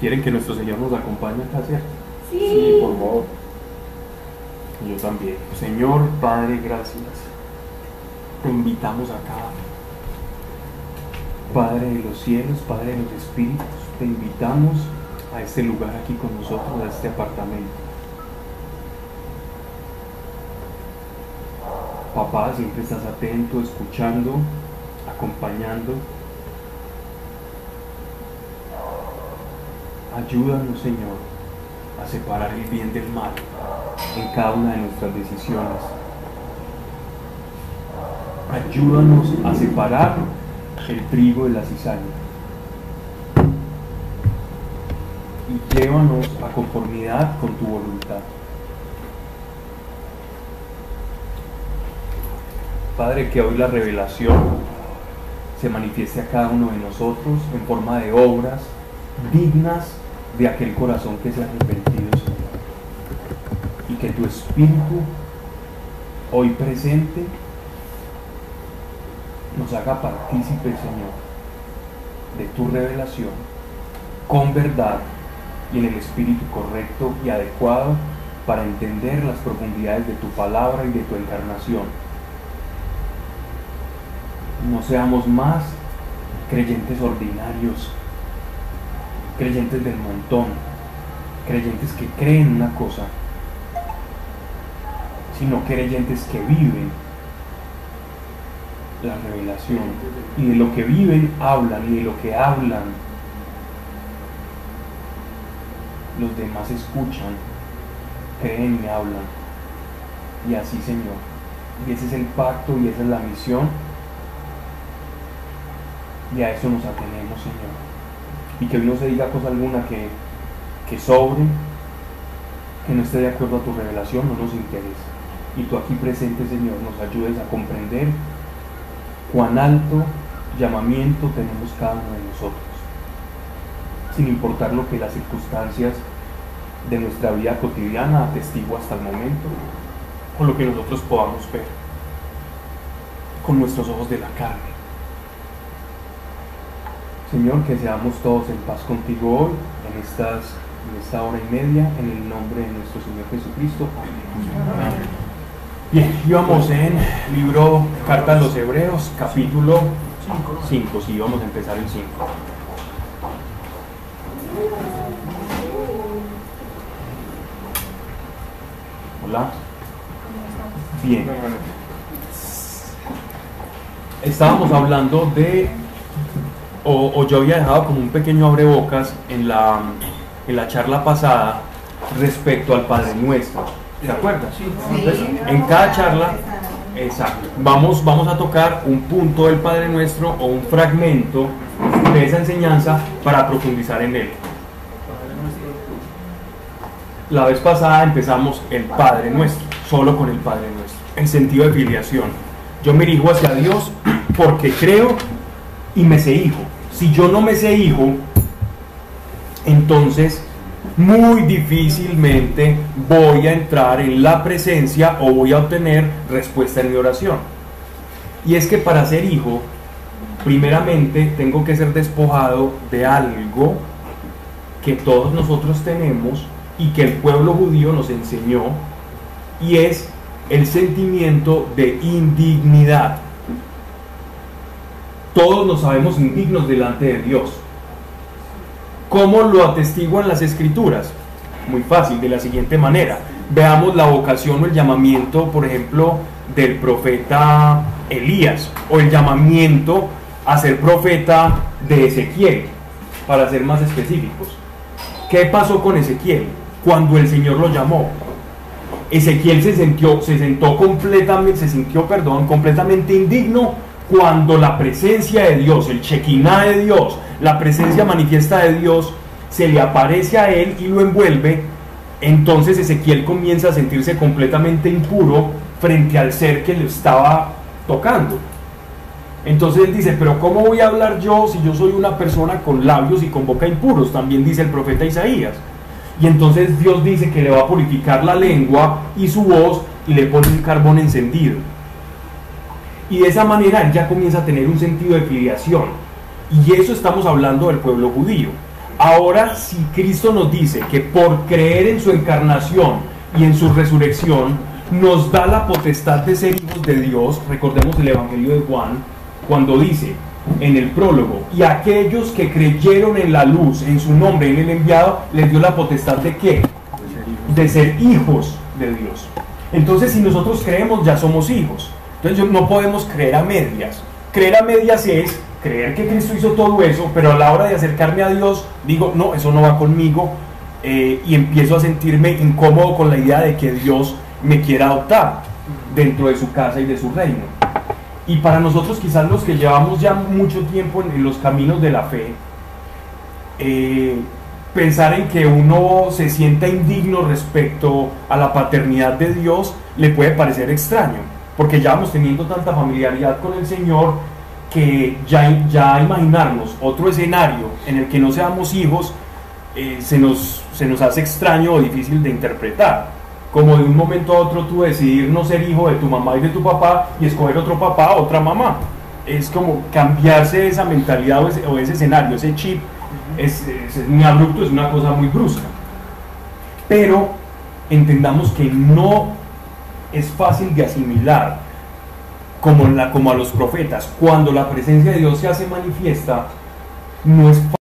¿Quieren que nuestro Señor nos acompañe acá, cierto? Sí. por favor. Yo también. Señor Padre, gracias. Te invitamos acá. Padre de los cielos, Padre de los espíritus, te invitamos a este lugar aquí con nosotros, a este apartamento. Papá, siempre estás atento, escuchando, acompañando. Ayúdanos, Señor, a separar el bien del mal en cada una de nuestras decisiones. Ayúdanos a separar el trigo de la cizaña. Y llévanos a conformidad con tu voluntad. Padre, que hoy la revelación se manifieste a cada uno de nosotros en forma de obras dignas de aquel corazón que se ha arrepentido, Señor. Y que tu Espíritu hoy presente nos haga partícipes, Señor, de tu revelación con verdad y en el espíritu correcto y adecuado para entender las profundidades de tu palabra y de tu encarnación. No seamos más creyentes ordinarios, creyentes del montón, creyentes que creen una cosa, sino creyentes que viven la revelación y de lo que viven hablan y de lo que hablan los demás escuchan, creen y hablan. Y así, Señor. Y ese es el pacto y esa es la misión. Y a eso nos atenemos, Señor. Y que hoy no se diga cosa alguna que, que sobre, que no esté de acuerdo a tu revelación, no nos interesa. Y tú aquí presente, Señor, nos ayudes a comprender cuán alto llamamiento tenemos cada uno de nosotros, sin importar lo que las circunstancias de nuestra vida cotidiana atestigua hasta el momento, o lo que nosotros podamos ver con nuestros ojos de la carne. Señor, que seamos todos en paz contigo hoy, en, estas, en esta hora y media, en el nombre de nuestro Señor Jesucristo. Amén. Bien, íbamos en libro Carta a los Hebreos, capítulo 5. Sí, vamos a empezar el 5. Hola. Bien. Estábamos hablando de, o, o yo había dejado como un pequeño abrebocas en la, en la charla pasada respecto al Padre Nuestro. ¿Se acuerdan? Entonces, en cada charla, exacto, vamos, vamos a tocar un punto del Padre Nuestro o un fragmento de esa enseñanza para profundizar en él. La vez pasada empezamos el Padre Nuestro, solo con el Padre Nuestro, en sentido de filiación. Yo me dirijo hacia Dios porque creo y me sé hijo. Si yo no me sé hijo, entonces muy difícilmente voy a entrar en la presencia o voy a obtener respuesta en mi oración. Y es que para ser hijo, primeramente tengo que ser despojado de algo que todos nosotros tenemos y que el pueblo judío nos enseñó, y es el sentimiento de indignidad. Todos nos sabemos indignos delante de Dios. ¿Cómo lo atestiguan las escrituras? Muy fácil, de la siguiente manera. Veamos la vocación o el llamamiento, por ejemplo, del profeta Elías, o el llamamiento a ser profeta de Ezequiel, para ser más específicos. ¿Qué pasó con Ezequiel cuando el Señor lo llamó? Ezequiel se sintió, se sentó completamente, se sintió, perdón, completamente indigno cuando la presencia de Dios, el chequiná de Dios, la presencia manifiesta de Dios se le aparece a él y lo envuelve, entonces Ezequiel comienza a sentirse completamente impuro frente al ser que le estaba tocando. Entonces él dice, pero ¿cómo voy a hablar yo si yo soy una persona con labios y con boca impuros? También dice el profeta Isaías. Y entonces Dios dice que le va a purificar la lengua y su voz y le pone un carbón encendido. Y de esa manera ya comienza a tener un sentido de filiación. Y eso estamos hablando del pueblo judío. Ahora, si Cristo nos dice que por creer en su encarnación y en su resurrección, nos da la potestad de ser hijos de Dios, recordemos el Evangelio de Juan, cuando dice en el prólogo, y aquellos que creyeron en la luz, en su nombre, en el enviado, les dio la potestad de qué? De ser hijos de Dios. Entonces, si nosotros creemos, ya somos hijos. Entonces, no podemos creer a medias. Creer a medias es creer que Cristo hizo todo eso, pero a la hora de acercarme a Dios, digo, no, eso no va conmigo, eh, y empiezo a sentirme incómodo con la idea de que Dios me quiera adoptar dentro de su casa y de su reino. Y para nosotros quizás los que llevamos ya mucho tiempo en, los caminos de la fe, eh, pensar en que uno se sienta indigno respecto a la paternidad de Dios le puede parecer extraño, porque ya vamos teniendo tanta familiaridad con el Señor que ya, ya imaginarnos otro escenario en el que no seamos hijos eh, se, nos, se nos hace extraño o difícil de interpretar. Como de un momento a otro tú decidir no ser hijo de tu mamá y de tu papá y escoger otro papá, otra mamá. Es como cambiarse esa mentalidad o ese, o ese escenario, ese chip, es, es muy abrupto, es una cosa muy brusca. Pero entendamos que no es fácil de asimilar como, la, como a los profetas. Cuando la presencia de Dios se hace manifiesta, no es